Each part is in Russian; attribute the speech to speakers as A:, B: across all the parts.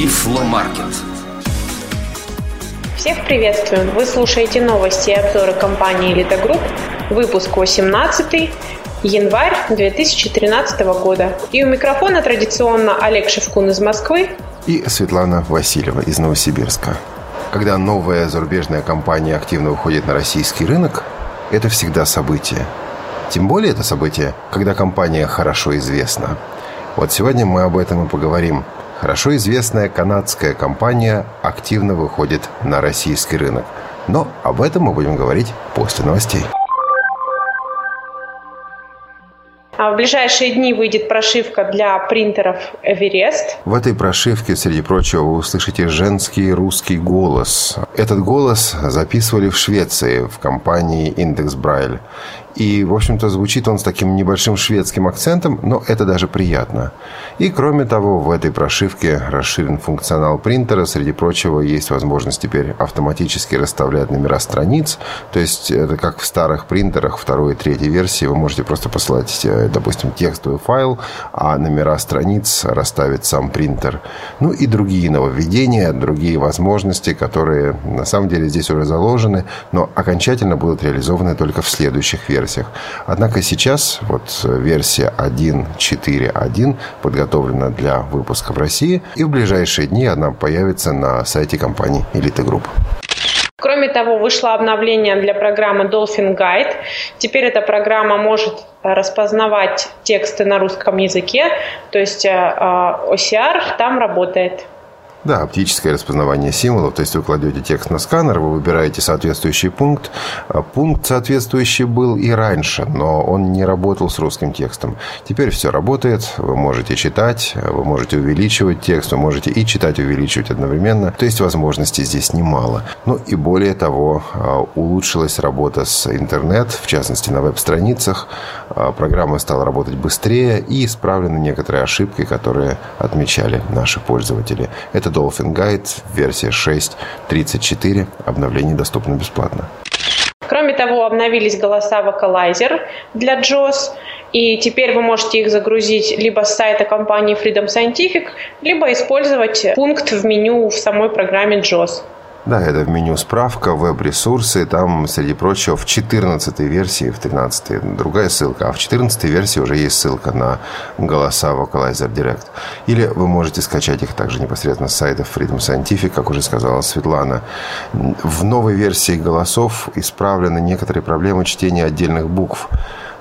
A: Тифломаркет.
B: Всех приветствуем! Вы слушаете новости и обзоры компании «Элита Групп», выпуск 18 январь 2013 года. И у микрофона традиционно Олег Шевкун из Москвы
C: и Светлана Васильева из Новосибирска. Когда новая зарубежная компания активно выходит на российский рынок, это всегда событие. Тем более это событие, когда компания хорошо известна. Вот сегодня мы об этом и поговорим. Хорошо известная канадская компания активно выходит на российский рынок. Но об этом мы будем говорить после новостей.
B: А в ближайшие дни выйдет прошивка для принтеров Everest.
C: В этой прошивке, среди прочего, вы услышите женский русский голос. Этот голос записывали в Швеции в компании Индекс Брайль. И, в общем-то, звучит он с таким небольшим шведским акцентом, но это даже приятно. И, кроме того, в этой прошивке расширен функционал принтера. Среди прочего, есть возможность теперь автоматически расставлять номера страниц. То есть, это как в старых принтерах второй и третьей версии. Вы можете просто посылать, э, допустим, текстовый файл, а номера страниц расставит сам принтер. Ну и другие нововведения, другие возможности, которые на самом деле здесь уже заложены, но окончательно будут реализованы только в следующих версиях версиях. Однако сейчас вот версия 1.4.1 подготовлена для выпуска в России, и в ближайшие дни она появится на сайте компании Elite Group.
B: Кроме того, вышло обновление для программы Dolphin Guide. Теперь эта программа может распознавать тексты на русском языке, то есть э, э, OCR там работает.
C: Да, оптическое распознавание символов. То есть вы кладете текст на сканер, вы выбираете соответствующий пункт. А пункт соответствующий был и раньше, но он не работал с русским текстом. Теперь все работает. Вы можете читать, вы можете увеличивать текст, вы можете и читать, и увеличивать одновременно. То есть возможностей здесь немало. Ну и более того, а, улучшилась работа с интернет, в частности на веб-страницах. А, программа стала работать быстрее и исправлены некоторые ошибки, которые отмечали наши пользователи. Это Dolphin Guide, версия 6.34. Обновление доступно бесплатно.
B: Кроме того, обновились голоса Vocalizer для JOS. И теперь вы можете их загрузить либо с сайта компании Freedom Scientific, либо использовать пункт в меню в самой программе JOS.
C: Да, это в меню справка, веб-ресурсы. Там, среди прочего, в 14 версии, в 13 другая ссылка. А в 14 версии уже есть ссылка на голоса Vocalizer Direct. Или вы можете скачать их также непосредственно с сайта Freedom Scientific, как уже сказала Светлана. В новой версии голосов исправлены некоторые проблемы чтения отдельных букв.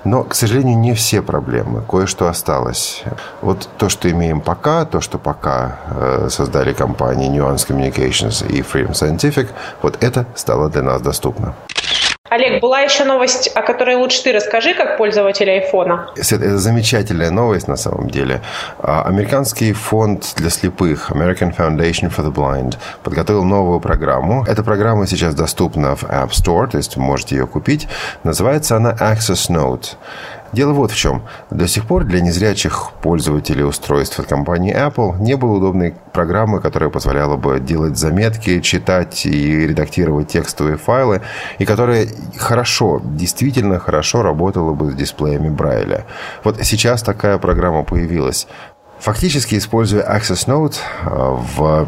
C: Но, к сожалению, не все проблемы. Кое-что осталось. Вот то, что имеем пока, то, что пока э, создали компании Nuance Communications и Freedom Scientific, вот это стало для нас доступно.
B: Олег, была еще новость, о которой лучше ты расскажи, как пользователь айфона.
C: Это замечательная новость на самом деле. А, американский фонд для слепых, American Foundation for the Blind, подготовил новую программу. Эта программа сейчас доступна в App Store, то есть вы можете ее купить. Называется она Access Note. Дело вот в чем. До сих пор для незрячих пользователей устройств от компании Apple не было удобной программы, которая позволяла бы делать заметки, читать и редактировать текстовые файлы, и которая хорошо, действительно хорошо работала бы с дисплеями Брайля. Вот сейчас такая программа появилась. Фактически, используя Access Note э, в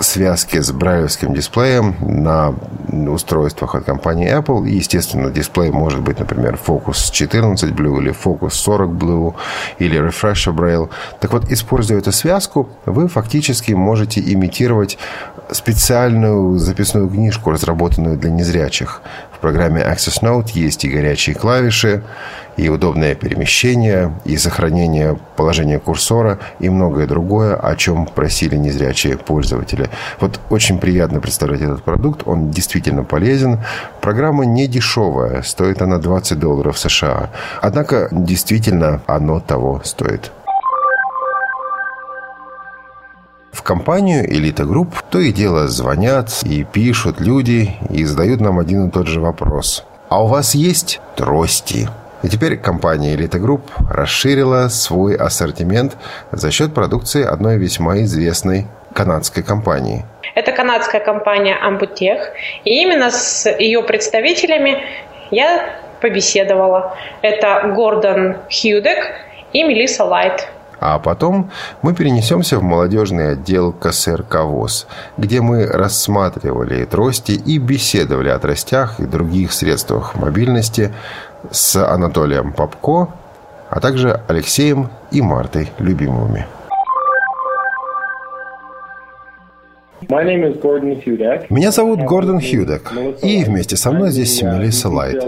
C: связки с брайлевским дисплеем на устройствах от компании Apple. И, естественно, дисплей может быть, например, Focus 14 Blue или Focus 40 Blue или Refresher Braille. Так вот, используя эту связку, вы фактически можете имитировать специальную записную книжку, разработанную для незрячих. Программе Access Note есть и горячие клавиши, и удобное перемещение, и сохранение положения курсора, и многое другое, о чем просили незрячие пользователи. Вот очень приятно представлять этот продукт, он действительно полезен. Программа не дешевая, стоит она 20 долларов США. Однако, действительно, оно того стоит. В компанию Элита Групп то и дело звонят и пишут люди и задают нам один и тот же вопрос. А у вас есть трости? И теперь компания Elite Group расширила свой ассортимент за счет продукции одной весьма известной канадской компании.
B: Это канадская компания Ambutech. И именно с ее представителями я побеседовала. Это Гордон Хьюдек и Мелисса Лайт.
C: А потом мы перенесемся в молодежный отдел КСРК ВОЗ, где мы рассматривали трости и беседовали о тростях и других средствах мобильности с Анатолием Попко, а также Алексеем и Мартой Любимовыми. Меня зовут Гордон Хьюдек, и вместе со мной здесь Мелисса Лайт.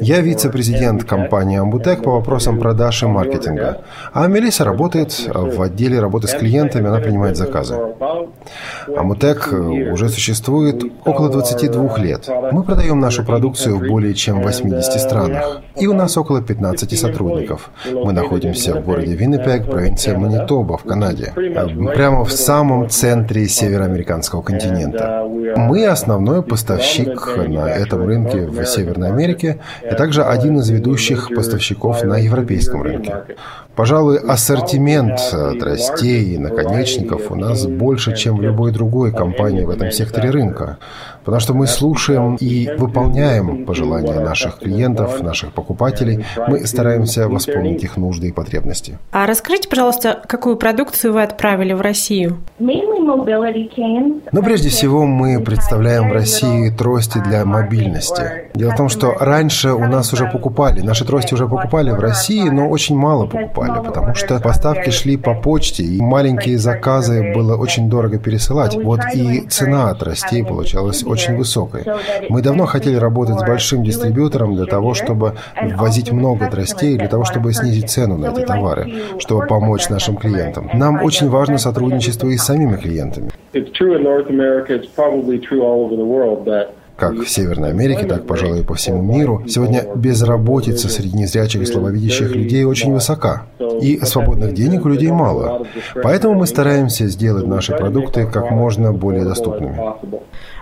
C: Я вице-президент компании Амбутек по вопросам продаж и маркетинга, а Мелисса работает в отделе работы с клиентами, она принимает заказы. Амутек уже существует около 22 лет. Мы продаем нашу продукцию в более чем 80 странах, и у нас около 15 сотрудников. Мы находимся в городе Виннипег, провинция Манитоба в Канаде, прямо в самом центре североамериканского американского континента. Мы основной поставщик на этом рынке в Северной Америке и также один из ведущих поставщиков на европейском рынке. Пожалуй, ассортимент тростей и наконечников у нас больше, чем в любой другой компании в этом секторе рынка. Потому что мы слушаем и выполняем пожелания наших клиентов, наших покупателей. Мы стараемся восполнить их нужды и потребности.
D: А расскажите, пожалуйста, какую продукцию вы отправили в Россию?
C: Но прежде всего мы представляем в России трости для мобильности. Дело в том, что раньше у нас уже покупали, наши трости уже покупали в России, но очень мало покупали, потому что поставки шли по почте, и маленькие заказы было очень дорого пересылать. Вот и цена тростей получалась очень высокой. Мы давно хотели работать с большим дистрибьютором для того, чтобы ввозить много тростей, для того, чтобы снизить цену на эти товары, чтобы помочь нашим клиентам. Нам очень важно сотрудничество и с самими клиентами как в Северной Америке, так, пожалуй, и по всему миру, сегодня безработица среди незрячих и слабовидящих людей очень высока. И свободных денег у людей мало. Поэтому мы стараемся сделать наши продукты как можно более доступными.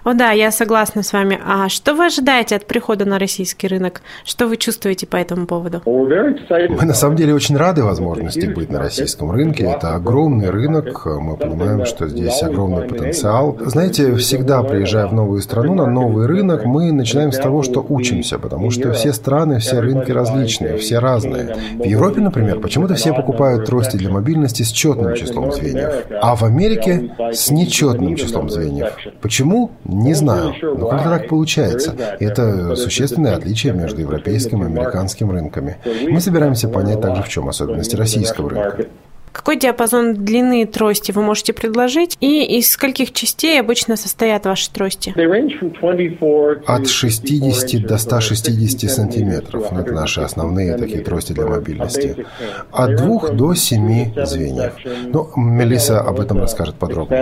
D: О да, я согласна с вами. А что вы ожидаете от прихода на российский рынок? Что вы чувствуете по этому поводу?
C: Мы на самом деле очень рады возможности быть на российском рынке. Это огромный рынок. Мы понимаем, что здесь огромный потенциал. Знаете, всегда приезжая в новую страну, на новый рынок, мы начинаем с того, что учимся, потому что все страны, все рынки различные, все разные. В Европе, например, почему-то все покупают трости для мобильности с четным числом звеньев, а в Америке с нечетным числом звеньев. Почему? Не знаю, но как-то так получается. И это существенное отличие между европейским и американским рынками. Мы собираемся понять также, в чем особенности российского рынка.
D: Какой диапазон длины трости вы можете предложить? И из скольких частей обычно состоят ваши трости?
C: От 60 до 160 сантиметров. Это наши основные такие трости для мобильности. От 2 до 7 звеньев. Ну, Мелисса об этом расскажет подробно.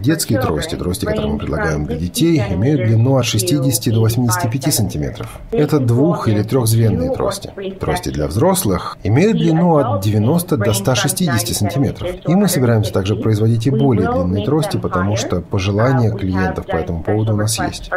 C: Детские трости, трости, которые мы предлагаем для детей, имеют длину от 60 до 85 сантиметров. Это двух- или трехзвенные трости. Трости для взрослых имеют длину от 90 до 160 сантиметров. И мы собираемся также производить и более длинные трости, потому что пожелания клиентов по этому поводу у нас есть.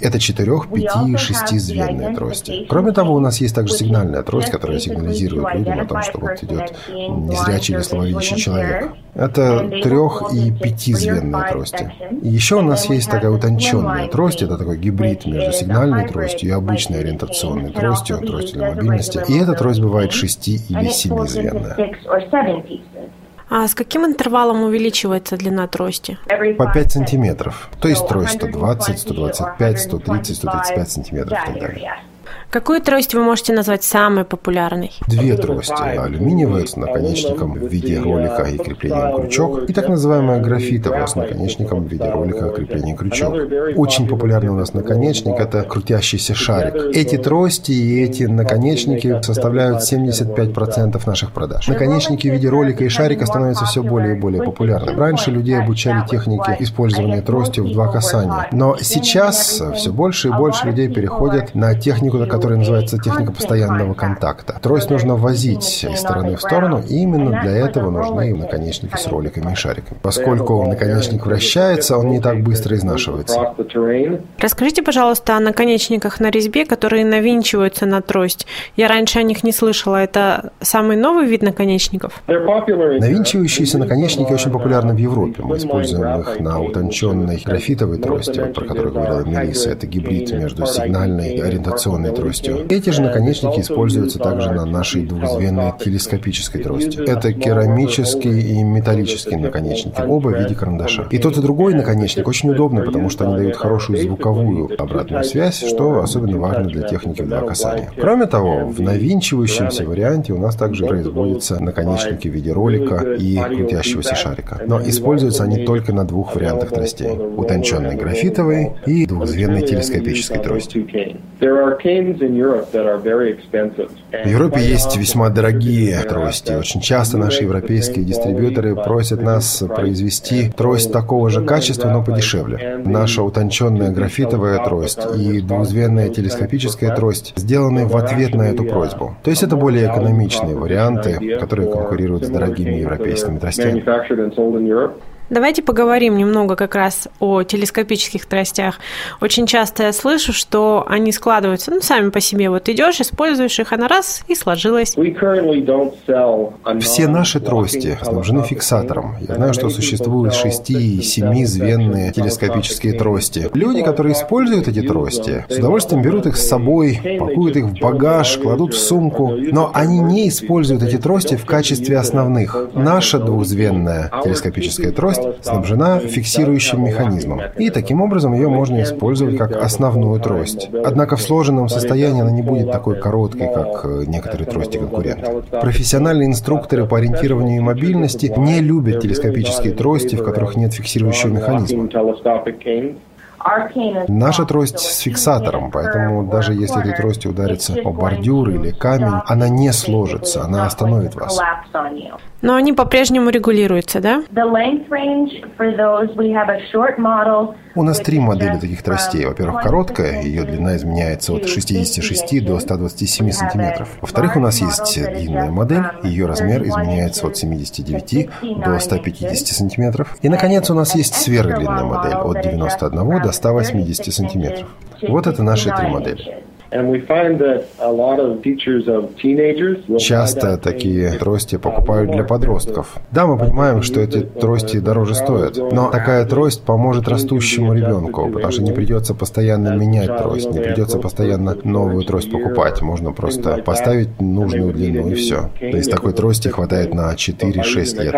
C: Это четырех, пяти и шестизвенные трости. Кроме того, у нас есть также сигнальная трость, которая сигнализирует людям о том, что вот идет незрячий или слабовидящий человек. Это трех- и пятизвенные трости. Еще у нас есть такая утонченная трость, это такой гибрид между сигнальной тростью и обычной ориентационной тростью, тростью для мобильности. И эта трость бывает шести- или семизвенная.
D: А с каким интервалом увеличивается длина трости?
C: По 5 сантиметров. То есть трость 120, 125, 130, 135 сантиметров и так далее.
D: Какую трость вы можете назвать самой популярной?
C: Две трости. Алюминиевая с наконечником в виде ролика и креплением крючок, и так называемая графитовая с наконечником в виде ролика и креплением крючок. Очень популярный у нас наконечник – это крутящийся шарик. Эти трости и эти наконечники составляют 75% наших продаж. Наконечники в виде ролика и шарика становятся все более и более популярными. Раньше людей обучали технике использования трости в два касания, но сейчас все больше и больше людей переходят на технику что-то, которое называется техника постоянного контакта. Трость нужно возить из стороны в сторону, и именно для этого нужны наконечники с роликами и шариками. Поскольку наконечник вращается, он не так быстро изнашивается.
D: Расскажите, пожалуйста, о наконечниках на резьбе, которые навинчиваются на трость. Я раньше о них не слышала. Это самый новый вид наконечников?
C: Навинчивающиеся наконечники очень популярны в Европе. Мы используем их на утонченной графитовой трости, про которую говорила Мелисса. Это гибрид между сигнальной и ориентационной тростью. Эти же наконечники используются также на нашей двузвенной телескопической трости. Это керамические и металлические наконечники, оба в виде карандаша. И тот и другой наконечник очень удобны, потому что они дают хорошую звуковую обратную связь, что особенно важно для техники в два касания. Кроме того, в навинчивающемся варианте у нас также производятся наконечники в виде ролика и крутящегося шарика. Но используются они только на двух вариантах тростей. Утонченной графитовой и двухзвенной телескопической трости. В Европе есть весьма дорогие трости. Очень часто наши европейские дистрибьюторы просят нас произвести трость такого же качества, но подешевле. Наша утонченная графитовая трость и двузвенная телескопическая трость сделаны в ответ на эту просьбу. То есть это более экономичные варианты, которые конкурируют с дорогими европейскими тростями.
D: Давайте поговорим немного как раз о телескопических тростях. Очень часто я слышу, что они складываются, ну, сами по себе. Вот идешь, используешь их, она раз и сложилась.
C: Все наши трости снабжены фиксатором. Я знаю, что существуют шести- и семизвенные телескопические трости. Люди, которые используют эти трости, с удовольствием берут их с собой, пакуют их в багаж, кладут в сумку, но они не используют эти трости в качестве основных. Наша двухзвенная телескопическая трость трость снабжена фиксирующим механизмом, и таким образом ее можно использовать как основную трость. Однако в сложенном состоянии она не будет такой короткой, как э, некоторые трости конкурентов. Профессиональные инструкторы по ориентированию и мобильности не любят телескопические трости, в которых нет фиксирующего механизма. Наша трость с фиксатором, поэтому даже если этой трости ударится о бордюр или камень, она не сложится, она остановит вас.
D: Но они по-прежнему регулируются, да?
C: У нас три модели таких тростей. Во-первых, короткая, ее длина изменяется от 66 до 127 сантиметров. Во-вторых, у нас есть длинная модель, ее размер изменяется от 79 до 150 сантиметров. И, наконец, у нас есть сверхдлинная модель от 91 до 180 сантиметров. Вот это наши три модели. Часто такие трости покупают для подростков. Да, мы понимаем, что эти трости дороже стоят, но такая трость поможет растущему ребенку, потому что не придется постоянно менять трость, не придется постоянно новую трость покупать. Можно просто поставить нужную длину и все. То есть такой трости хватает на 4-6 лет.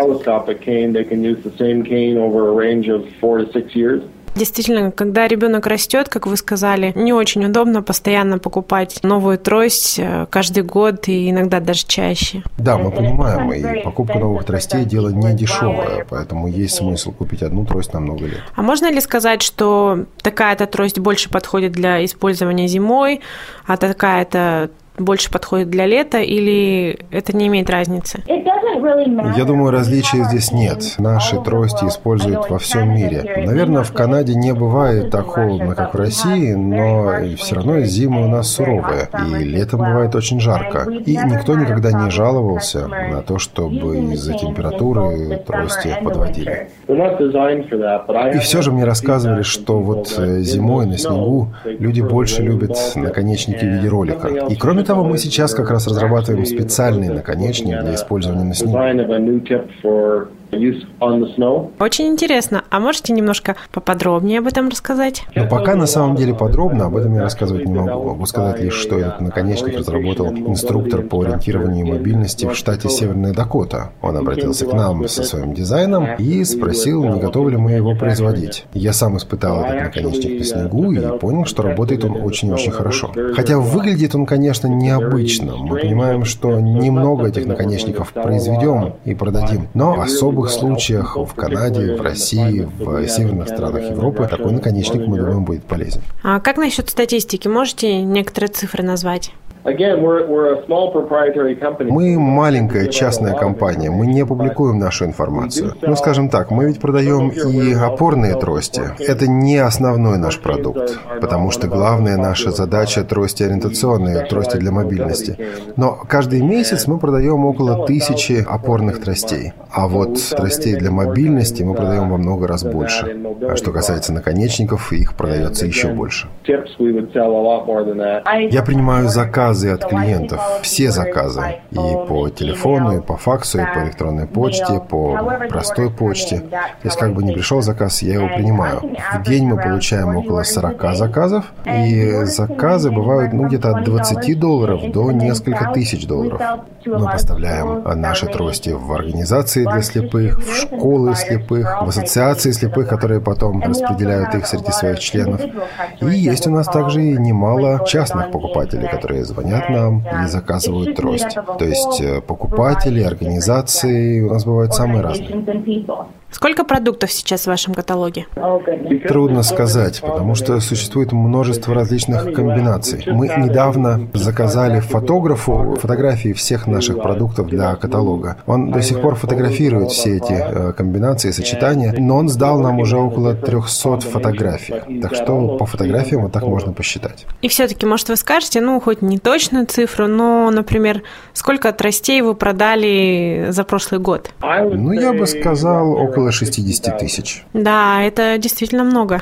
D: Действительно, когда ребенок растет, как вы сказали, не очень удобно постоянно покупать новую трость э, каждый год и иногда даже чаще.
C: Да, мы понимаем, и покупка новых тростей дело не дешевое, поэтому есть смысл купить одну трость на много лет.
D: А можно ли сказать, что такая-то трость больше подходит для использования зимой, а такая-то больше подходит для лета или это не имеет разницы?
C: Я думаю, различия здесь нет. Наши трости используют во всем мире. Наверное, в Канаде не бывает так холодно, как в России, но все равно зимы у нас суровые, и летом бывает очень жарко. И никто никогда не жаловался на то, чтобы из-за температуры трости подводили. И все же мне рассказывали, что вот э, зимой на снегу люди больше любят наконечники в виде ролика. И кроме того, мы сейчас как раз разрабатываем специальный наконечник для использования на снегу.
D: Очень интересно. А можете немножко поподробнее об этом рассказать?
C: Но пока на самом деле подробно об этом я рассказывать не могу. Могу сказать лишь, что этот наконечник разработал инструктор по ориентированию и мобильности в штате Северная Дакота. Он обратился к нам со своим дизайном и спросил, не готовы ли мы его производить. Я сам испытал этот наконечник на снегу и понял, что работает он очень-очень хорошо. Хотя выглядит он, конечно, необычно. Мы понимаем, что немного этих наконечников произведем и продадим, но особо особых случаях в Канаде, в России, в северных странах Европы такой наконечник, мы думаем, будет полезен.
D: А как насчет статистики? Можете некоторые цифры назвать?
C: Мы маленькая частная компания, мы не публикуем нашу информацию. Ну, скажем так, мы ведь продаем и опорные трости. Это не основной наш продукт, потому что главная наша задача – трости ориентационные, трости для мобильности. Но каждый месяц мы продаем около тысячи опорных тростей. А вот тростей для мобильности мы продаем во много раз больше. А что касается наконечников, их продается еще больше. Я принимаю заказы от клиентов, все заказы. И по телефону, и по факсу, и по электронной почте, по простой почте. То есть как бы ни пришел заказ, я его принимаю. В день мы получаем около 40 заказов, и заказы бывают ну, где-то от 20 долларов до несколько тысяч долларов. Мы поставляем наши трости в организации для слепых, в школы слепых, в ассоциации слепых, которые потом распределяют их среди своих членов. И есть у нас также немало частных покупателей, которые звонят нам и заказывают трость. То есть э, покупатели, организации у нас бывают самые разные.
D: Сколько продуктов сейчас в вашем каталоге?
C: Трудно сказать, потому что существует множество различных комбинаций. Мы недавно заказали фотографу фотографии всех наших продуктов для каталога. Он до сих пор фотографирует все эти э, комбинации, сочетания, но он сдал нам уже около 300 фотографий. Так что по фотографиям вот так можно посчитать.
D: И все-таки, может, вы скажете, ну, хоть не точную цифру, но, например, сколько тростей вы продали за прошлый год?
C: Ну, я бы сказал, около около 60 тысяч.
D: Да, это действительно много.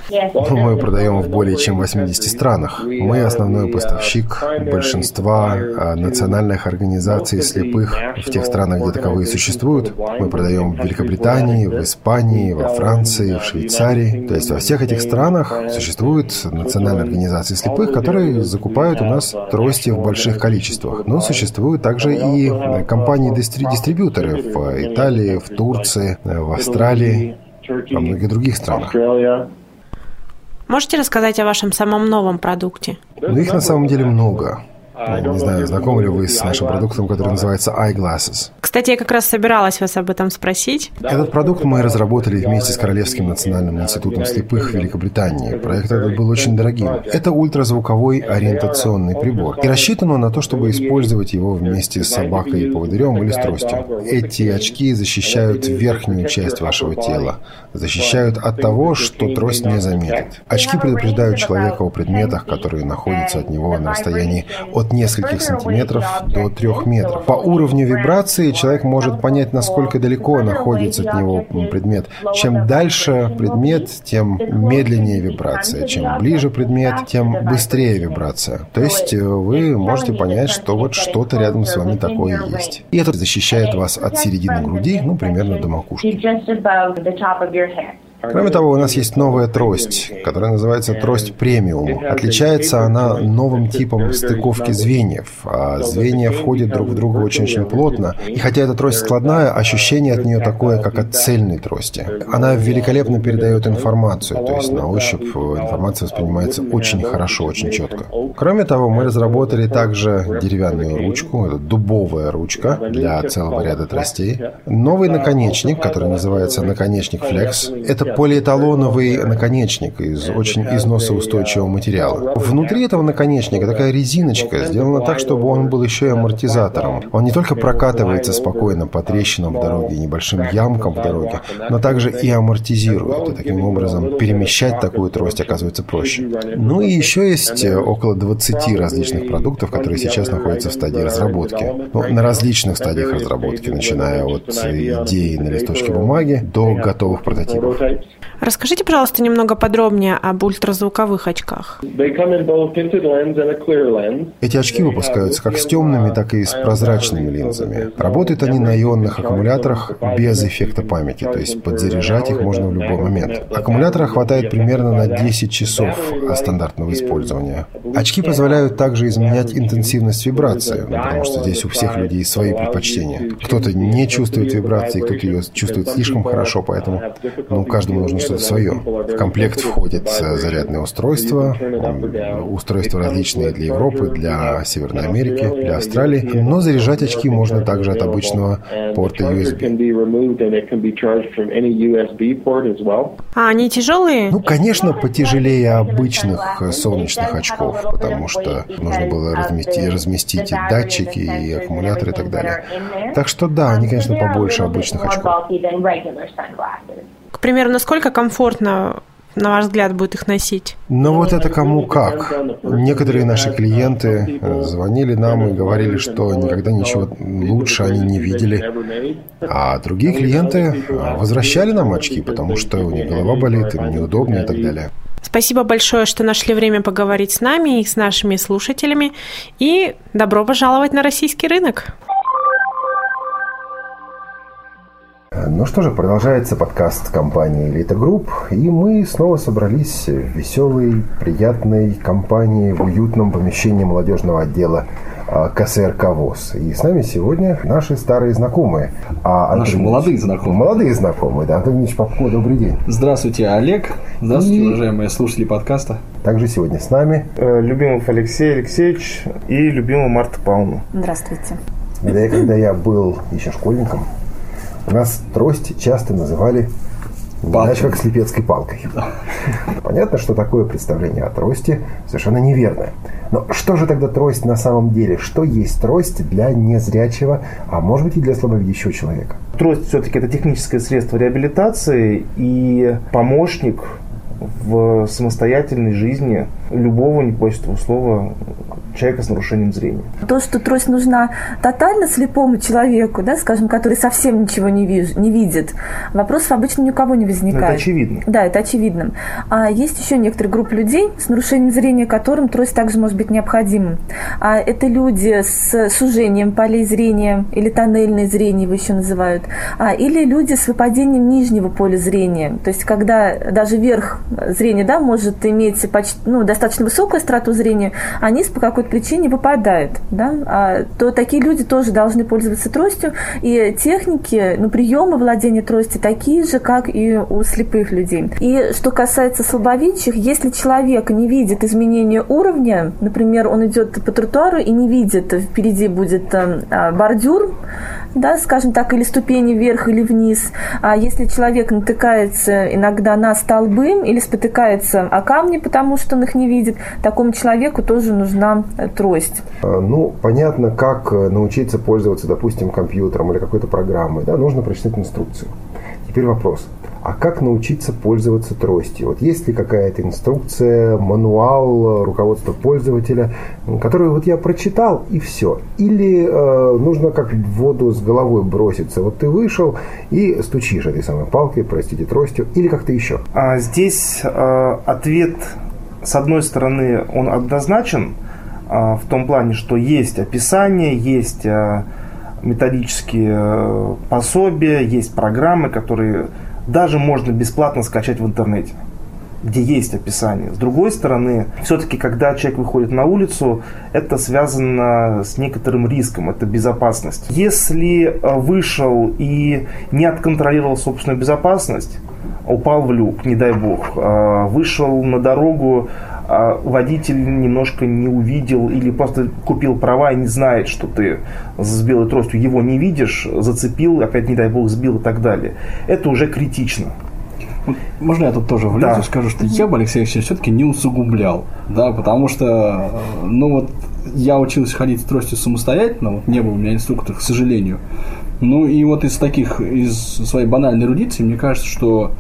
C: Мы продаем в более чем 80 странах. Мы основной поставщик большинства а, национальных организаций слепых в тех странах, где таковые существуют. Мы продаем в Великобритании, в Испании, во Франции, в Швейцарии. То есть во всех этих странах существуют национальные организации слепых, которые закупают у нас трости в больших количествах. Но существуют также и компании-дистрибьюторы в Италии, в Турции, в Австралии, Австралии, во многих других странах.
D: Можете рассказать о вашем самом новом продукте?
C: Ну, их на самом деле много. Я не знаю, знакомы ли вы с нашим продуктом, который называется Eyeglasses.
D: Кстати, я как раз собиралась вас об этом спросить.
C: Этот продукт мы разработали вместе с Королевским национальным институтом слепых Великобритании. Проект этот был очень дорогим. Это ультразвуковой ориентационный прибор. И рассчитан он на то, чтобы использовать его вместе с собакой и поводырем или с тростью. Эти очки защищают верхнюю часть вашего тела. Защищают от того, что трость не заметит. Очки предупреждают человека о предметах, которые находятся от него на расстоянии от нескольких сантиметров до трех метров. По уровню вибрации человек может понять, насколько далеко находится от него предмет. Чем дальше предмет, тем медленнее вибрация. Чем ближе предмет, тем быстрее вибрация. То есть э, вы можете понять, что вот что-то рядом с вами такое есть. И это защищает вас от середины груди, ну, примерно до макушки. Кроме того, у нас есть новая трость, которая называется трость премиум. Отличается она новым типом стыковки звеньев. А звенья входят друг в друга очень-очень плотно. И хотя эта трость складная, ощущение от нее такое, как от цельной трости. Она великолепно передает информацию, то есть на ощупь информация воспринимается очень хорошо, очень четко. Кроме того, мы разработали также деревянную ручку, дубовая ручка для целого ряда тростей. Новый наконечник, который называется наконечник Flex. Это полиэталоновый наконечник из очень износоустойчивого материала. Внутри этого наконечника такая резиночка сделана так, чтобы он был еще и амортизатором. Он не только прокатывается спокойно по трещинам в дороге небольшим ямкам в дороге, но также и амортизирует. И таким образом перемещать такую трость оказывается проще. Ну и еще есть около 20 различных продуктов, которые сейчас находятся в стадии разработки. Ну, на различных стадиях разработки, начиная от идеи на листочке бумаги до готовых прототипов.
D: Расскажите, пожалуйста, немного подробнее об ультразвуковых очках.
C: Эти очки выпускаются как с темными, так и с прозрачными линзами. Работают они на ионных аккумуляторах без эффекта памяти, то есть подзаряжать их можно в любой момент. Аккумулятора хватает примерно на 10 часов стандартного использования. Очки позволяют также изменять интенсивность вибрации, ну, потому что здесь у всех людей свои предпочтения. Кто-то не чувствует вибрации, кто-то ее чувствует слишком хорошо, поэтому ну, каждый каждому нужно что-то свое. В комплект входит зарядное устройство, устройства различные для Европы, для Северной Америки, для Австралии, но заряжать очки можно также от обычного порта USB.
D: А они тяжелые?
C: Ну, конечно, потяжелее обычных солнечных очков, потому что нужно было разместить, разместить и датчики, и аккумуляторы и так далее. Так что да, они, конечно, побольше обычных очков.
D: К примеру, насколько комфортно на ваш взгляд, будет их носить?
C: Ну вот это кому как. Некоторые наши клиенты э, звонили нам и говорили, что никогда ничего лучше они не видели. А другие клиенты э, возвращали нам очки, потому что у них голова болит, им неудобно и так далее.
D: Спасибо большое, что нашли время поговорить с нами и с нашими слушателями. И добро пожаловать на российский рынок.
C: Ну что же, продолжается подкаст компании Elite Group, и мы снова собрались в веселой, приятной компании в уютном помещении молодежного отдела а, КСРК ВОЗ. И с нами сегодня наши старые знакомые.
E: А, наши Антон молодые знакомые.
C: Молодые знакомые, да. Антон Ильич Попко, добрый день.
E: Здравствуйте, Олег. Здравствуйте, и... уважаемые слушатели подкаста.
C: Также сегодня с нами
F: э, Любимов Алексей Алексеевич и любимый Марта Павловна.
G: Здравствуйте.
C: Когда я, когда я был еще школьником, у нас трость часто называли иначе как слепецкой палкой. Понятно, что такое представление о трости совершенно неверное. Но что же тогда трость на самом деле? Что есть трость для незрячего, а может быть и для слабовидящего человека?
F: Трость все-таки это техническое средство реабилитации и помощник в самостоятельной жизни любого, не бойся этого слова, человека с нарушением зрения.
G: То, что трость нужна тотально слепому человеку, да, скажем, который совсем ничего не, виж, не видит, вопросов обычно ни у кого не возникает. Но
F: это очевидно.
G: Да, это очевидно. А есть еще некоторые группы людей с нарушением зрения, которым трость также может быть необходима. А это люди с сужением полей зрения или тоннельное зрение его еще называют. А, или люди с выпадением нижнего поля зрения. То есть, когда даже верх зрения да, может иметь почти, ну, достаточно высокую страту зрения, низ по какой-то причине выпадает, да, а, то такие люди тоже должны пользоваться тростью. И техники, ну, приемы владения тростью такие же, как и у слепых людей. И что касается слабовидящих, если человек не видит изменения уровня, например, он идет по тротуару и не видит, впереди будет э, а, бордюр, да, скажем так, или ступени вверх или вниз. А если человек натыкается иногда на столбы или спотыкается о камни, потому что он их не видит, такому человеку тоже нужна э, трость.
C: А, ну, понятно, как э, научиться пользоваться, допустим, компьютером или какой-то программой. Да, нужно прочитать инструкцию. Теперь вопрос а как научиться пользоваться тростью? Вот есть ли какая-то инструкция, мануал, руководство пользователя, которую вот я прочитал и все? Или э, нужно как в воду с головой броситься? Вот ты вышел и стучишь этой самой палкой, простите, тростью, или как-то еще?
F: А здесь э, ответ, с одной стороны, он однозначен, э, в том плане, что есть описание, есть э, методические э, пособия, есть программы, которые даже можно бесплатно скачать в интернете где есть описание. С другой стороны, все-таки, когда человек выходит на улицу, это связано с некоторым риском, это безопасность. Если э, вышел и не отконтролировал собственную безопасность, упал в люк, не дай бог, э, вышел на дорогу, э, водитель немножко не увидел или просто купил права и не знает, что ты с белой тростью его не видишь, зацепил, опять не дай бог сбил и так далее. Это уже критично.
E: Можно я тут тоже влезу да. скажу, что я бы Алексей все-таки не усугублял, да, потому что, ну вот, я учился ходить с тростью самостоятельно, вот не было у меня инструктора, к сожалению. Ну и вот из таких, из своей банальной эрудиции, мне кажется, что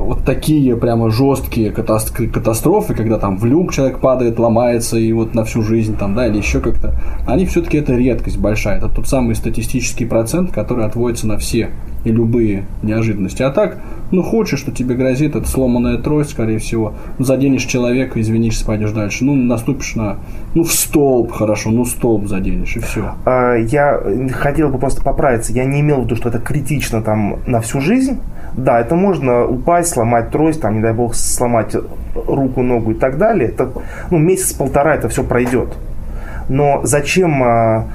E: вот такие прямо жесткие катастрофы, когда там в люк человек падает, ломается и вот на всю жизнь там, да, или еще как-то, они все-таки это редкость большая. Это тот самый статистический процент, который отводится на все и любые неожиданности. А так, ну хочешь, что тебе грозит, это сломанная трость, скорее всего. Заденешь человека, извинишься, пойдешь дальше. Ну, наступишь на, ну, в столб, хорошо, ну, столб заденешь, и все.
F: А, я хотел бы просто поправиться. Я не имел в виду, что это критично там на всю жизнь. Да, это можно упасть, сломать трость, там, не дай бог, сломать руку, ногу и так далее. Это, ну, месяц-полтора это все пройдет. Но зачем а,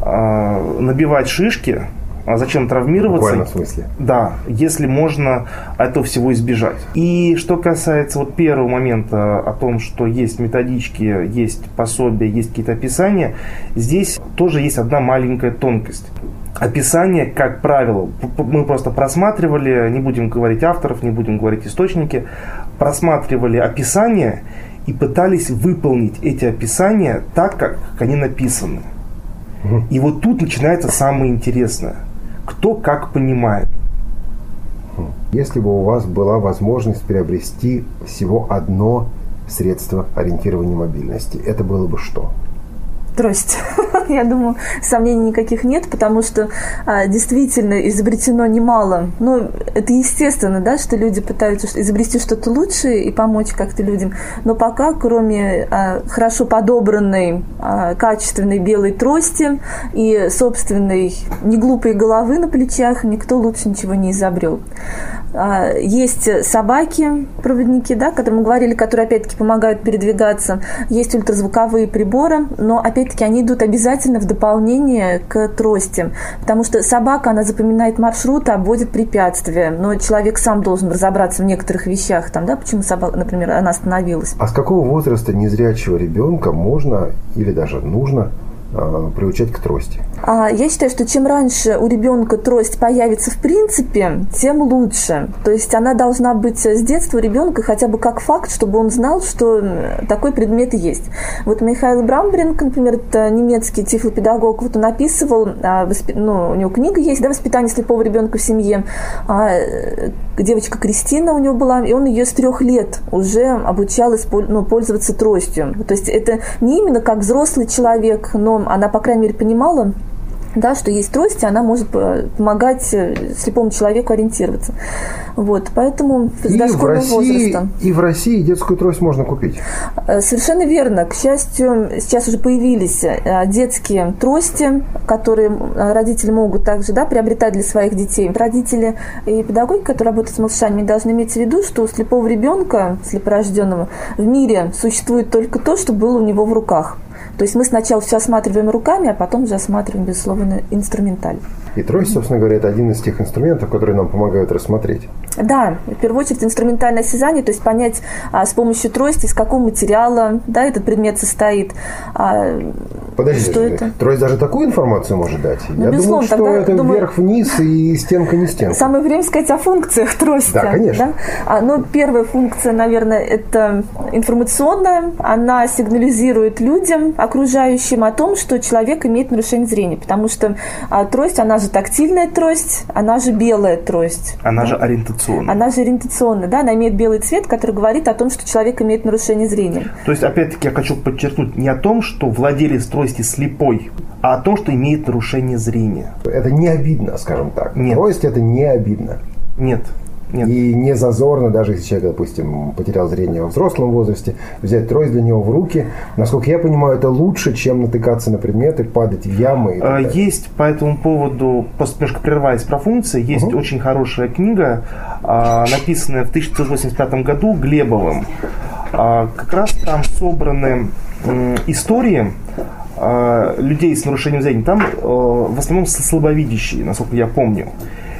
F: а, набивать шишки А зачем травмироваться?
C: В смысле?
F: Да, если можно этого всего избежать. И что касается вот первого момента о том, что есть методички, есть пособия, есть какие-то описания, здесь тоже есть одна маленькая тонкость описание, как правило, мы просто просматривали, не будем говорить авторов, не будем говорить источники, просматривали описание и пытались выполнить эти описания так, как они написаны. И вот тут начинается самое интересное. Кто как понимает.
C: Если бы у вас была возможность приобрести всего одно средство ориентирования мобильности, это было бы что?
G: трость. Я думаю, сомнений никаких нет, потому что а, действительно изобретено немало. Ну, это естественно, да, что люди пытаются изобрести что-то лучшее и помочь как-то людям. Но пока, кроме а, хорошо подобранной, а, качественной белой трости и собственной неглупой головы на плечах, никто лучше ничего не изобрел. А, есть собаки, проводники, да, которые мы говорили, которые опять-таки помогают передвигаться. Есть ультразвуковые приборы, но опять-таки они идут обязательно в дополнение к трости, потому что собака, она запоминает маршрут, обводит препятствия, но человек сам должен разобраться в некоторых вещах, там, да, почему собака, например, она остановилась.
C: А с какого возраста незрячего ребенка можно или даже нужно приучать к трости?
G: А, я считаю, что чем раньше у ребенка трость появится в принципе, тем лучше. То есть она должна быть с детства ребенка хотя бы как факт, чтобы он знал, что такой предмет есть. Вот Михаил Брамбринг, например, это немецкий тифлопедагог, вот он описывал, а, ну, у него книга есть, да, «Воспитание слепого ребенка в семье». А, девочка Кристина у него была, и он ее с трех лет уже обучал ну, пользоваться тростью. То есть это не именно как взрослый человек, но она, по крайней мере, понимала, да, что есть трость, и она может э, помогать э, слепому человеку ориентироваться. Вот, поэтому
C: с и дошкольного в России, возраста. И в России детскую трость можно купить.
G: Э, совершенно верно. К счастью, сейчас уже появились детские трости, которые родители могут также да, приобретать для своих детей. Родители и педагоги, которые работают с малышами, должны иметь в виду, что у слепого ребенка, слепорожденного, в мире существует только то, что было у него в руках. То есть мы сначала все осматриваем руками, а потом уже осматриваем, безусловно, инструменталь.
C: И трость, собственно говоря, это один из тех инструментов, которые нам помогают рассмотреть.
G: Да, в первую очередь инструментальное осязание, то есть понять а, с помощью трости, из какого материала да, этот предмет состоит. А,
C: Подожди, что это? трость даже такую информацию может дать? Ну, Я думаю, что тогда, это думаю, вверх-вниз и стенка не стенка.
G: Самое время сказать о функциях трости.
C: Да, конечно. Да?
G: А, ну, первая функция, наверное, это информационная. Она сигнализирует людям, окружающим о том, что человек имеет нарушение зрения, потому что а, трость, она же же тактильная трость, она же белая трость.
F: Она да? же ориентационная.
G: Она же ориентационная, да, она имеет белый цвет, который говорит о том, что человек имеет нарушение зрения.
F: То есть, опять-таки, я хочу подчеркнуть не о том, что владелец трости слепой, а о том, что имеет нарушение зрения.
C: Это не обидно, скажем так.
F: Нет.
C: Трость это не обидно.
F: Нет. Нет.
C: И не зазорно, даже если человек, допустим, потерял зрение во взрослом возрасте, взять трость для него в руки. Насколько я понимаю, это лучше, чем натыкаться на предметы, падать в ямы.
F: А, есть по этому поводу, просто немножко прерываясь про функции, есть угу. очень хорошая книга, а, написанная в 1985 году Глебовым. А, как раз там собраны истории людей с нарушением зрения. Там в основном слабовидящие, насколько я помню.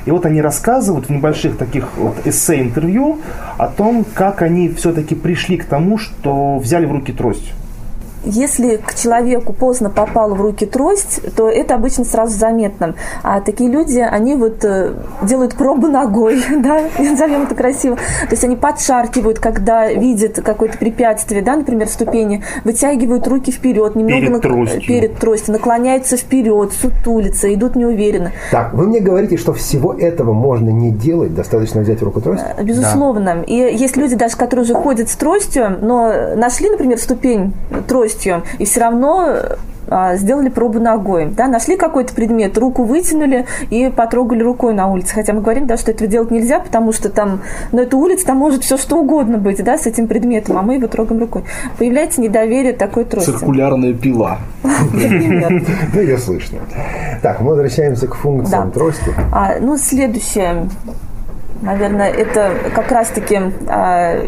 F: И вот они рассказывают в небольших таких вот эссе-интервью о том, как они все-таки пришли к тому, что взяли в руки трость
G: если к человеку поздно попала в руки трость, то это обычно сразу заметно. А такие люди, они вот э, делают пробу ногой, да, назовем это красиво. То есть они подшаркивают, когда видят какое-то препятствие, да, например, ступени, вытягивают руки вперед, немного
F: перед, нак... тростью.
G: перед тростью, наклоняются вперед, сутулятся, идут неуверенно.
C: Так, вы мне говорите, что всего этого можно не делать, достаточно взять в руку трость?
G: Э, безусловно. Да. И есть люди даже, которые уже ходят с тростью, но нашли, например, ступень трости, тростью, и все равно а, сделали пробу ногой. Да, нашли какой-то предмет, руку вытянули и потрогали рукой на улице. Хотя мы говорим, да, что этого делать нельзя, потому что там на эту улицу там может все что угодно быть, да, с этим предметом, а мы его трогаем рукой. Появляется недоверие такой трости.
E: Циркулярная пила.
C: Да, ее слышно. Так, мы возвращаемся к функциям трости.
G: А, ну, следующее, наверное, это как раз-таки, а,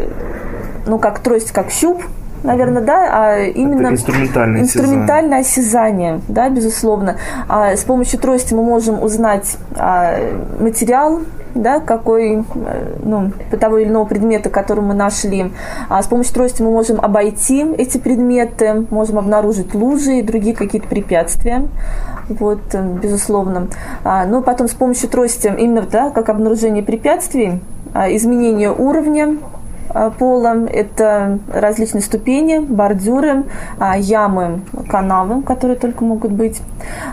G: ну, как трость, как щуп, наверное, да, а именно
F: Это инструментальное,
G: инструментальное осязание. осязание, да, безусловно. А с помощью трости мы можем узнать а, материал, да, какой, э, ну, того или иного предмета, который мы нашли. А с помощью трости мы можем обойти эти предметы, можем обнаружить лужи и другие какие-то препятствия. Вот, э, безусловно. А, но потом с помощью трости, именно да, как обнаружение препятствий, а, изменение уровня а, пола. Это различные ступени, бордюры, а, ямы, канавы, которые только могут быть.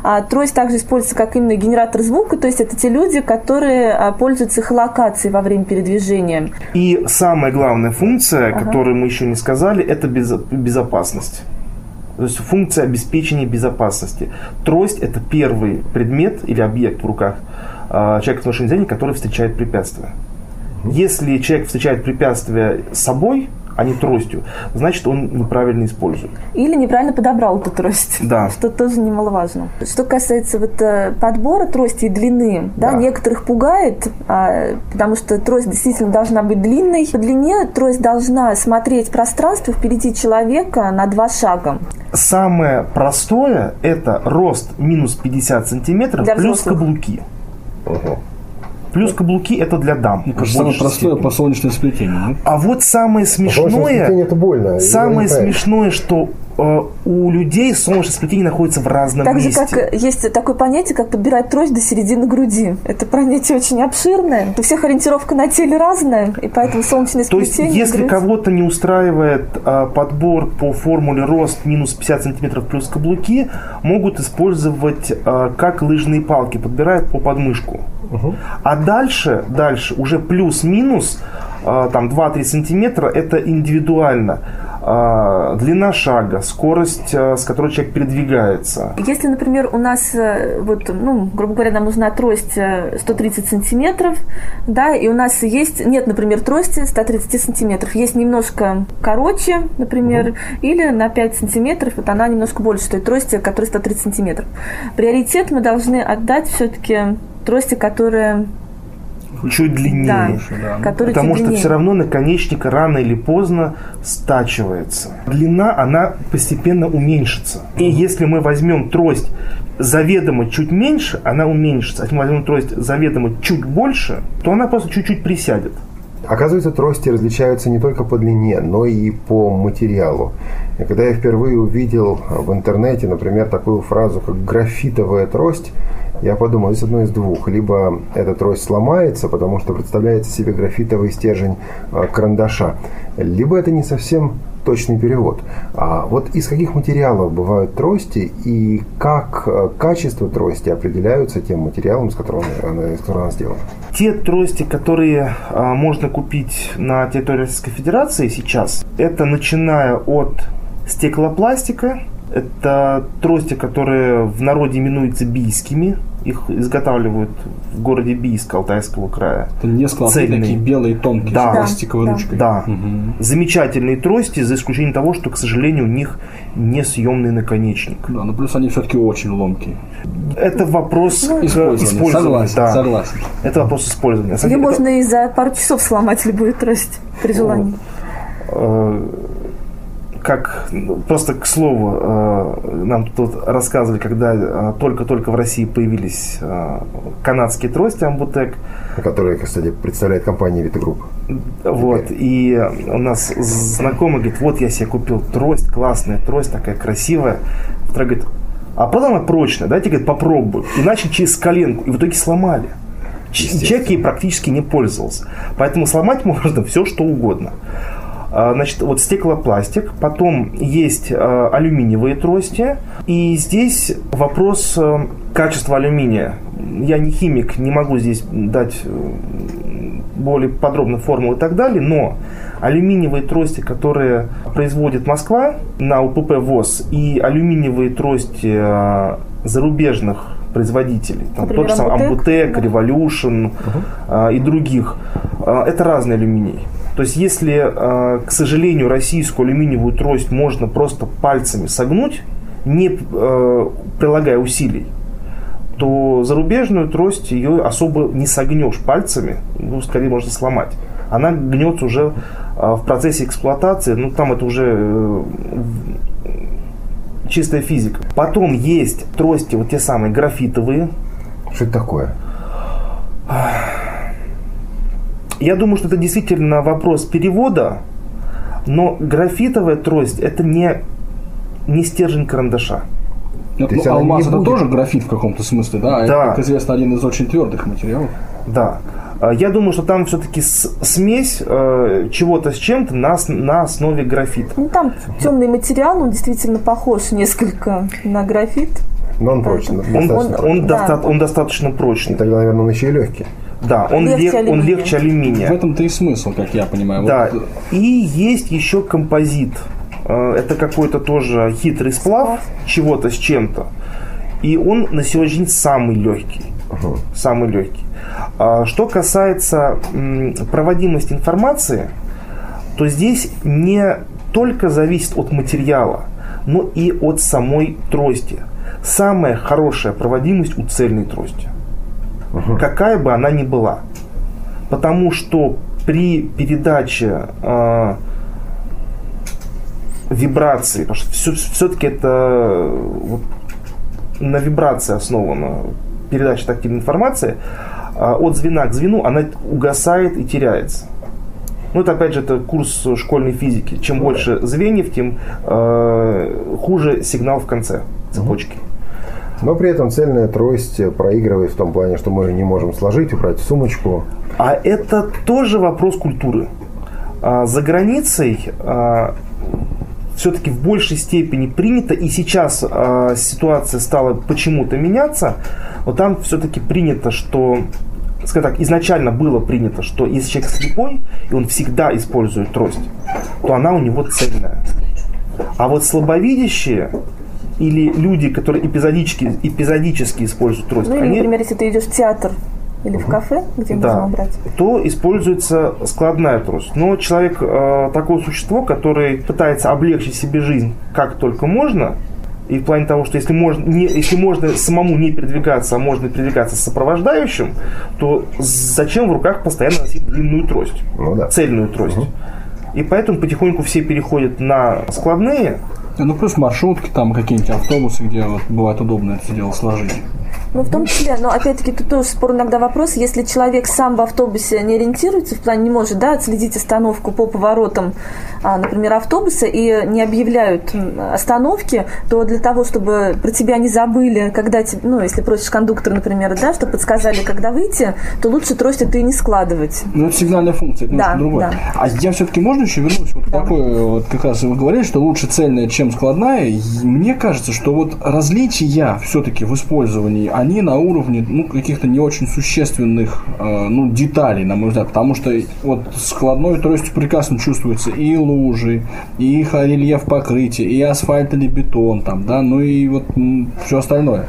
G: А трость также используется как именно генератор звука, то есть это те люди, которые пользуются эхолокацией во время передвижения.
F: И самая главная функция, ага. которую мы еще не сказали, это безопасность. То есть функция обеспечения безопасности. Трость – это первый предмет или объект в руках человека с нарушением зрения, который встречает препятствия. Если человек встречает препятствие с собой, а не тростью, значит, он неправильно использует.
G: Или неправильно подобрал эту трость.
F: Да.
G: Что тоже немаловажно. Что касается вот э, подбора трости и длины, да, да некоторых пугает, а, потому что трость действительно должна быть длинной. По длине трость должна смотреть пространство впереди человека на два шага.
F: Самое простое – это рост минус 50 сантиметров Для плюс взрослых. каблуки. Угу. Плюс каблуки это для дам.
E: Мне кажется, самое простое по солнечное сплетение.
F: А вот самое смешное...
C: это больно.
F: Самое смешное, что у людей солнечное сплетение находится в разном
G: так
F: месте.
G: Так же, как есть такое понятие, как подбирать трость до середины груди. Это понятие очень обширное. У всех ориентировка на теле разная, и поэтому солнечное сплетение...
F: То есть, если грудь... кого-то не устраивает а, подбор по формуле рост минус 50 сантиметров плюс каблуки, могут использовать а, как лыжные палки, подбирают по подмышку. Угу. А дальше, дальше уже плюс-минус а, там 2-3 сантиметра это индивидуально. А, длина шага, скорость, а, с которой человек передвигается.
G: Если, например, у нас, э, вот, ну, грубо говоря, нам нужна трость 130 э, сантиметров, да, и у нас есть, нет, например, трости 130 сантиметров, есть немножко короче, например, угу. или на 5 сантиметров, вот она немножко больше той трости, которая 130 сантиметров. Приоритет мы должны отдать все-таки трости, которые
F: чуть длиннее. Да, да. Потому что длиннее. все равно наконечник рано или поздно стачивается. Длина, она постепенно уменьшится. И если мы возьмем трость заведомо чуть меньше, она уменьшится. А если мы возьмем трость заведомо чуть больше, то она просто чуть-чуть присядет.
C: Оказывается, трости различаются не только по длине, но и по материалу. И когда я впервые увидел в интернете, например, такую фразу, как графитовая трость, я подумал, здесь одно из двух. Либо эта трость сломается, потому что представляет себе графитовый стержень а, карандаша, либо это не совсем точный перевод. А вот из каких материалов бывают трости и как а, качество трости определяются тем материалом, с которым она, из которого она сделана?
F: Те трости, которые а, можно купить на территории Российской Федерации сейчас, это начиная от стеклопластика, это трости, которые в народе именуются бийскими. Их изготавливают в городе Бийск Алтайского края.
E: Это несколько Цельные. такие белые тонкие да, с пластиковой
F: да,
E: ручкой.
F: Да. Угу. Замечательные трости, за исключением того, что, к сожалению, у них несъемный наконечник.
E: Да, но плюс они все-таки очень ломкие.
F: Это вопрос ну,
E: использования. использования. Согласен, да. согласен.
F: Это вопрос использования.
G: Или это... можно и за пару часов сломать любую трость при желании.
F: Э, как просто к слову, э, нам тут рассказывали, когда э, только-только в России появились э, канадские трости Амбутек.
C: Которые, кстати, представляет компания Витагрупп.
F: Вот, и у нас знакомый говорит, вот я себе купил трость, классная трость, такая красивая. Второй говорит, а потом она прочная, дайте, говорит, попробую. И начали через коленку, и в итоге сломали. Человек ей практически не пользовался. Поэтому сломать можно все, что угодно. А, значит, вот стеклопластик, потом есть а, алюминиевые трости, и здесь вопрос э, качества алюминия. Я не химик, не могу здесь дать э, более подробную формулу и так далее, но алюминиевые трости, которые производит Москва на УПП ВОЗ, и алюминиевые трости зарубежных производителей, там Например, тот же самый Амбутек, Revolution uh-huh. и других, это разный алюминий. То есть, если, э, к сожалению, российскую алюминиевую трость можно просто пальцами согнуть, не э, прилагая усилий, то зарубежную трость ее особо не согнешь пальцами, ну, скорее можно сломать. Она гнется уже а в процессе эксплуатации, ну там это уже э, чистая физика. Потом есть трости, вот те самые графитовые.
C: Что это такое?
F: Я думаю, что это действительно вопрос перевода, но графитовая трость это не, не стержень карандаша.
E: Ну, ну, алмаз это будет... тоже графит в каком-то смысле, да?
F: да.
E: Это, как известно, один из очень твердых материалов.
F: Да. А, я думаю, что там все-таки смесь э, чего-то с чем-то на, на основе графита.
G: Ну, там темный материал, он действительно похож несколько на графит.
C: Но он прочный.
F: Он, он, он, да. доста- он достаточно прочный.
C: Тогда, наверное, он еще и легкий.
F: Да, он легче, лег, алюминия. он легче алюминия.
E: В этом-то и смысл, как я понимаю.
F: Да. Вот. И есть еще композит. Э, это какой-то тоже хитрый сплав чего-то с чем-то. И он на сегодняшний день самый легкий. Uh-huh. Самый легкий. А что касается проводимости информации, то здесь не только зависит от материала, но и от самой трости. Самая хорошая проводимость у цельной трости. Угу. Какая бы она ни была. Потому что при передаче э, вибрации, потому что все, все-таки это вот, на вибрации основана передача тактильной информации, а, от звена к звену она угасает и теряется. Ну, это опять же это курс школьной физики. Чем ну, больше звеньев, тем э, хуже сигнал в конце цепочки.
C: Но при этом цельная трость проигрывает в том плане, что мы не можем сложить, убрать сумочку.
F: А это тоже вопрос культуры. А за границей а, все-таки в большей степени принято, и сейчас а, ситуация стала почему-то меняться, но там все-таки принято, что скажем так, изначально было принято, что если человек слепой, и он всегда использует трость, то она у него цельная. А вот слабовидящие или люди, которые эпизодически, эпизодически используют трость,
G: ну, или, они... например, если ты идешь в театр или в кафе, где да, можно брать,
F: то используется складная трость. Но человек э, такое существо, который пытается облегчить себе жизнь как только можно, и в плане того, что если можно, не, если можно самому не передвигаться, а можно передвигаться с сопровождающим, то зачем в руках постоянно носить длинную трость, ну, да. цельную трость? Угу. И поэтому потихоньку все переходят на складные.
E: Ну плюс маршрутки, там какие-нибудь автобусы, где вот бывает удобно это дело сложить.
G: Ну, в том числе, но опять-таки тут тоже спор иногда вопрос, если человек сам в автобусе не ориентируется, в плане не может, да, отследить остановку по поворотам, а, например, автобуса и не объявляют остановки, то для того, чтобы про тебя не забыли, когда, ну, если просишь кондуктора, например, да, чтобы подсказали, когда выйти, то лучше трость это и не складывать.
E: Ну, это сигнальная функция, это да, другое. Да. А я все-таки можно еще вернусь вот да. такое, вот как раз вы говорили, что лучше цельная, чем складная. Мне кажется, что вот различия все-таки в использовании они на уровне ну, каких-то не очень существенных э, ну, деталей, на мой взгляд, потому что вот складной тростью прекрасно чувствуется и лужи, и их рельеф покрытия, и асфальт или бетон, там, да, ну и вот все остальное.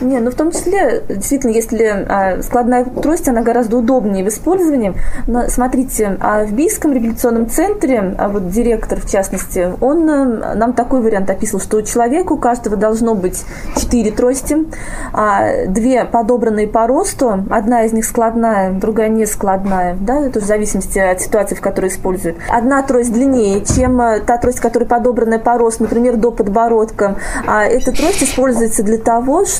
G: Не, ну в том числе, действительно, если а, складная трость, она гораздо удобнее в использовании. Но смотрите, а в Бийском революционном центре, а вот директор в частности, он а, нам такой вариант описывал, что у человека у каждого должно быть четыре трости, а, две подобранные по росту, одна из них складная, другая не складная, да, это в зависимости от ситуации, в которой используют. Одна трость длиннее, чем а, та трость, которая подобранная по росту, например, до подбородка. А эта трость используется для того, чтобы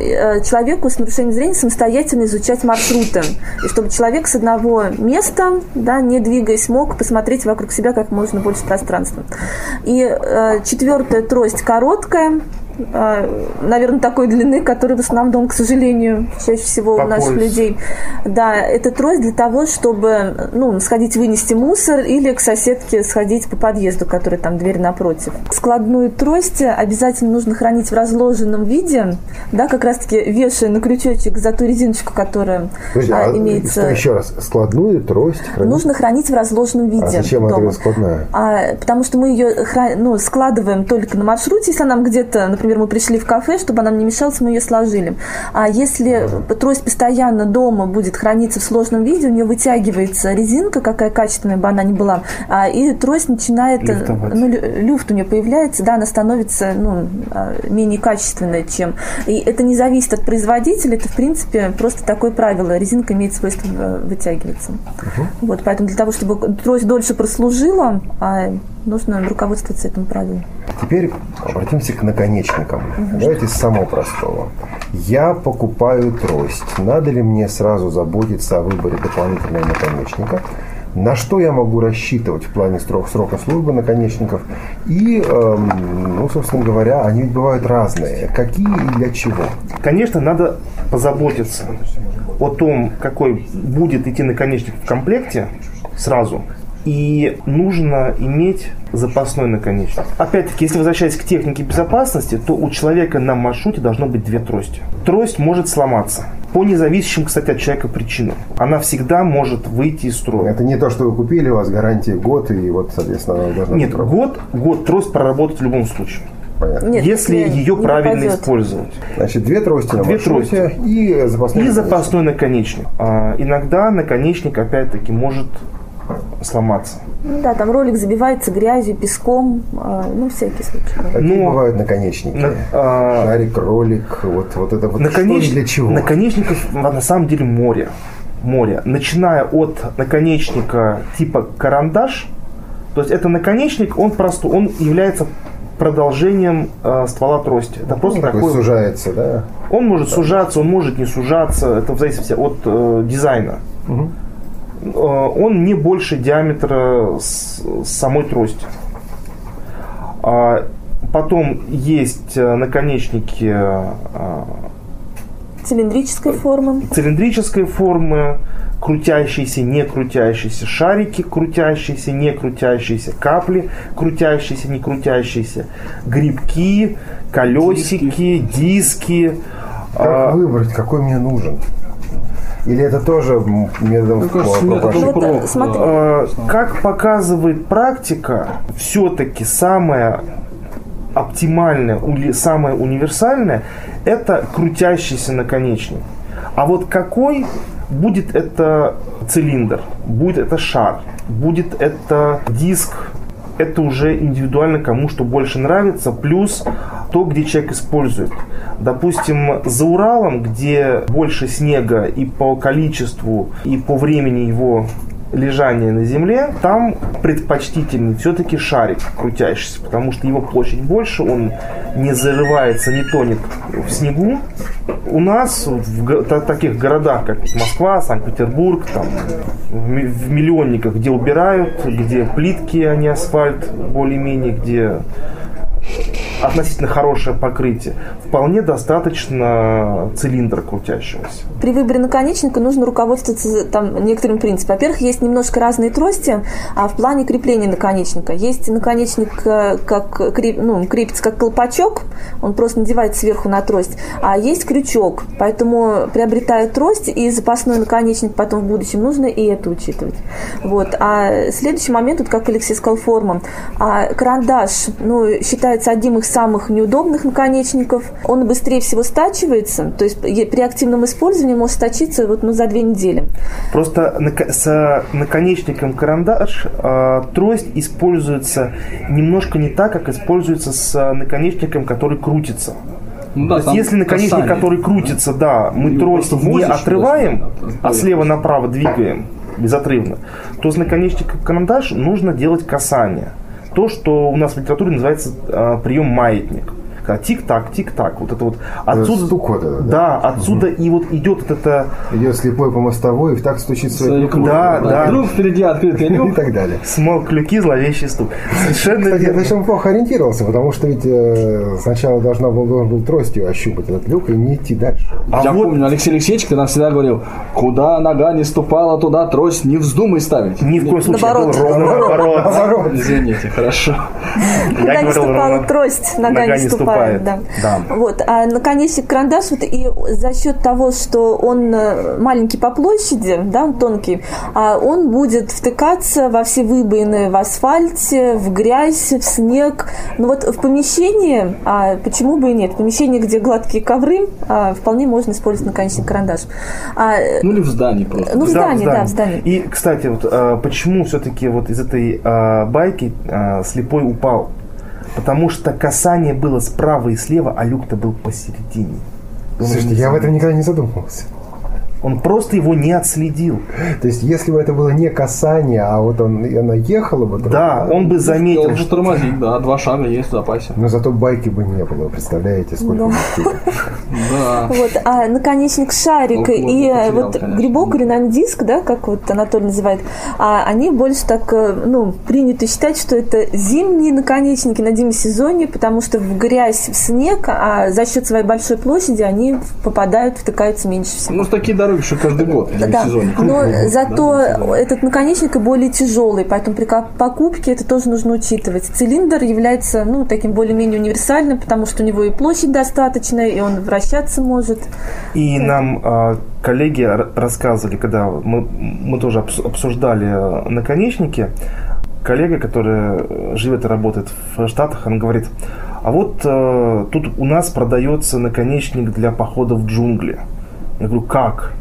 G: э, человеку с нарушением зрения самостоятельно изучать маршруты. И чтобы человек с одного места, да, не двигаясь, мог посмотреть вокруг себя как можно больше пространства. И э, четвертая трость короткая, наверное, такой длины, который в основном, к сожалению, чаще всего По у наших пояс. людей. Да, это трость для того, чтобы ну, сходить вынести мусор или к соседке сходить по подъезду, который там дверь напротив. Складную трость обязательно нужно хранить в разложенном виде, да, как раз-таки вешая на крючочек за ту резиночку, которая Подожди, а, имеется.
C: Что, еще раз, складную трость
G: хранить? Нужно хранить в разложенном виде. А
C: зачем дома. это складная?
G: А, потому что мы ее ну, складываем только на маршруте, если нам где-то, например, например, мы пришли в кафе, чтобы она не мешалась, мы ее сложили. А если трость постоянно дома будет храниться в сложном виде, у нее вытягивается резинка, какая качественная бы она ни была, а, и трость начинает, э, Люфтовать. ну, люфт у нее появляется, да, она становится ну, а, менее качественная, чем... И это не зависит от производителя, это, в принципе, просто такое правило. Резинка имеет свойство э, вытягиваться. Угу. Вот, поэтому для того, чтобы трость дольше прослужила, а нужно руководствоваться этим правилом.
C: Теперь обратимся к наконечникам. Угу. Давайте с самого простого. Я покупаю трость. Надо ли мне сразу заботиться о выборе дополнительного наконечника? на что я могу рассчитывать в плане срок, срока службы наконечников. И, эм, ну, собственно говоря, они ведь бывают разные. Какие и для чего?
F: Конечно, надо позаботиться о том, какой будет идти наконечник в комплекте сразу. И нужно иметь запасной наконечник. Опять-таки, если возвращаясь к технике безопасности, то у человека на маршруте должно быть две трости. Трость может сломаться. По независящим, кстати, от человека причинам. Она всегда может выйти из строя.
C: Это не то, что вы купили, у вас гарантия год, и вот, соответственно, она
F: должна Нет, год, год трость проработать в любом случае. Понятно. Нет, если не, ее не правильно попадет. использовать.
C: Значит, две трости на
F: две трости и запасной, и наконечник. запасной наконечник. А, иногда наконечник, опять-таки, может сломаться.
G: Ну да, там ролик забивается грязью, песком, а, ну, всякие случаи.
C: Какие ну, бывают наконечники? На, а, Шарик, ролик, вот, вот это вот
F: наконеч...
C: что для чего?
F: Наконечников на самом деле море. Море. Начиная от наконечника типа карандаш, то есть это наконечник, он просто, он является продолжением э, ствола трости. Это
C: ну, просто такой, такой сужается, да?
F: Он может да. сужаться, он может не сужаться. Это в зависимости от э, дизайна. Угу. Э, он не больше диаметра с, самой трости. А потом есть э, наконечники э,
G: цилиндрической формы.
F: Цилиндрической формы, крутящиеся, не крутящиеся, шарики крутящиеся, не крутящиеся, капли крутящиеся, не крутящиеся, грибки, колесики, диски. диски
C: как а, выбрать, какой мне нужен? Или это тоже методом
F: а, Как показывает практика, все-таки самое оптимальное, самое универсальное – это крутящийся наконечник. А вот какой будет это цилиндр, будет это шар, будет это диск, это уже индивидуально кому что больше нравится, плюс то, где человек использует. Допустим, за Уралом, где больше снега и по количеству, и по времени его лежания на земле, там предпочтительный все-таки шарик крутящийся, потому что его площадь больше, он не зарывается, не тонет в снегу. У нас в таких городах, как Москва, Санкт-Петербург, там, в миллионниках, где убирают, где плитки, а не асфальт, более-менее, где относительно хорошее покрытие, вполне достаточно цилиндра крутящегося.
G: При выборе наконечника нужно руководствоваться там некоторым принципом. Во-первых, есть немножко разные трости, а в плане крепления наконечника. Есть наконечник, э, как креп, ну, крепится как колпачок, он просто надевается сверху на трость, а есть крючок. Поэтому, приобретая трость и запасной наконечник потом в будущем, нужно и это учитывать. Вот. А следующий момент, вот как Алексей сказал, форма. А карандаш ну, считается одним из самых неудобных наконечников. Он быстрее всего стачивается, то есть при активном использовании может стачиться вот, ну, за две недели.
F: Просто с наконечником карандаш э, трость используется немножко не так, как используется с наконечником, который крутится. Ну, да, То есть, если наконечник, касание. который крутится, да, мы Его трость не отрываем, а слева направо двигаем безотрывно, то с наконечником карандаш нужно делать касание то, что у нас в литературе называется э, прием маятник а тик-так, тик-так. Вот это вот
C: отсюда... Стук вот это,
F: да? да, отсюда угу. и вот идет вот это...
C: Идет слепой по мостовой, и так стучит свой
F: клюк. Да, да, да.
E: А вдруг впереди открытый люк.
C: И так далее.
F: Смог клюки, зловещий стук.
C: Совершенно Кстати, верно. Причем плохо ориентировался, потому что ведь э, сначала должна был, должен был тростью ощупать этот люк и не идти дальше.
E: А Я вот... помню, Алексей Алексеевич ты нам всегда говорил, куда нога не ступала, туда трость не вздумай ставить.
F: Ни в коем случае.
G: Наоборот.
F: Ровно
G: наоборот.
E: Извините, хорошо.
G: Куда не ступала трость, нога не ступала выступает. Да. Да. Вот. А наконечник карандаш, вот, и за счет того, что он э, маленький по площади, да, он тонкий, а он будет втыкаться во все выбоины в асфальте, в грязь, в снег. Но вот в помещении, а почему бы и нет, в помещении, где гладкие ковры, а, вполне можно использовать наконечник карандаш.
E: А, ну или в здании просто.
G: Ну в здании, да, в здании.
F: И, кстати, вот а, почему все-таки вот из этой а, байки а, слепой упал? Потому что касание было справа и слева, а люк-то был посередине.
H: Слушайте, я в этом никогда не задумывался.
F: Он просто его не отследил.
H: То есть, если бы это было не касание, а вот он, она ехала бы...
F: Да, он бы заметил. Он
E: же тормозит, да, два шага есть в запасе.
H: Но зато байки бы не было, представляете, сколько
G: Да. Вот, а наконечник шарик и вот грибок или нандиск, да, как вот Анатолий называет, а они больше так, э, ну, принято считать, что это зимние наконечники на сезоне, потому что в грязь, в снег, а за счет своей большой площади они попадают, втыкаются меньше всего.
E: Ну, такие дороги еще каждый год
G: да. сезоне. Но зато да, этот наконечник и более тяжелый, поэтому при покупке это тоже нужно учитывать. Цилиндр является ну, таким более-менее универсальным, потому что у него и площадь достаточная, и он вращаться может.
F: И это... нам э, коллеги рассказывали, когда мы, мы тоже обсуждали наконечники, коллега, который живет и работает в Штатах, он говорит, а вот э, тут у нас продается наконечник для похода в джунгли. Я говорю, как?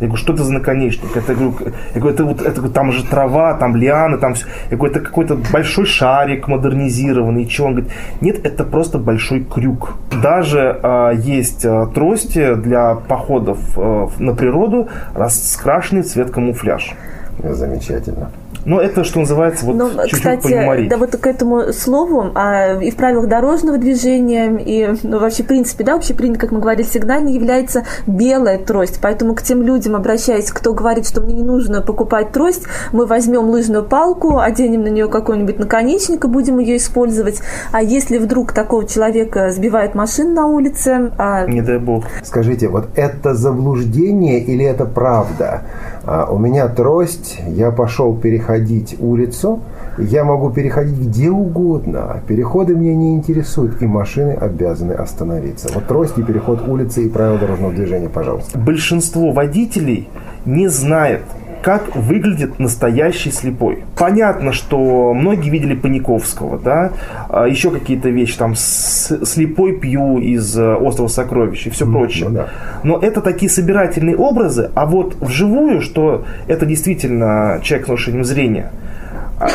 F: Я говорю, что это за наконечник? Это, я говорю, я говорю это, вот, это, там же трава, там лианы, там все. Я говорю, это какой-то большой шарик модернизированный. Чего? Он говорит, нет, это просто большой крюк. Даже а, есть а, трости для походов а, на природу, раскрашенный цвет камуфляж.
H: Замечательно.
F: Но это, что называется, вот
G: ну,
F: чуть-чуть
G: кстати,
F: поюморить.
G: да, вот к этому слову, а, и в правилах дорожного движения, и ну, вообще, в принципе, да, вообще принято, как мы говорили, сигнально является белая трость. Поэтому к тем людям, обращаясь, кто говорит, что мне не нужно покупать трость, мы возьмем лыжную палку, оденем на нее какой-нибудь наконечник и будем ее использовать. А если вдруг такого человека сбивает машина на улице... А...
F: Не дай бог.
H: Скажите, вот это заблуждение или это правда? А, у меня трость, я пошел переходить улицу, я могу переходить где угодно. Переходы меня не интересуют, и машины обязаны остановиться. Вот трость и переход улицы и правила дорожного движения, пожалуйста.
F: Большинство водителей не знает, как выглядит настоящий слепой. Понятно, что многие видели Паниковского, да, а еще какие-то вещи, там, слепой пью из э, «Острова сокровищ» и все mm, прочее. Ну, да. Но это такие собирательные образы, а вот вживую, что это действительно человек с нарушением зрения,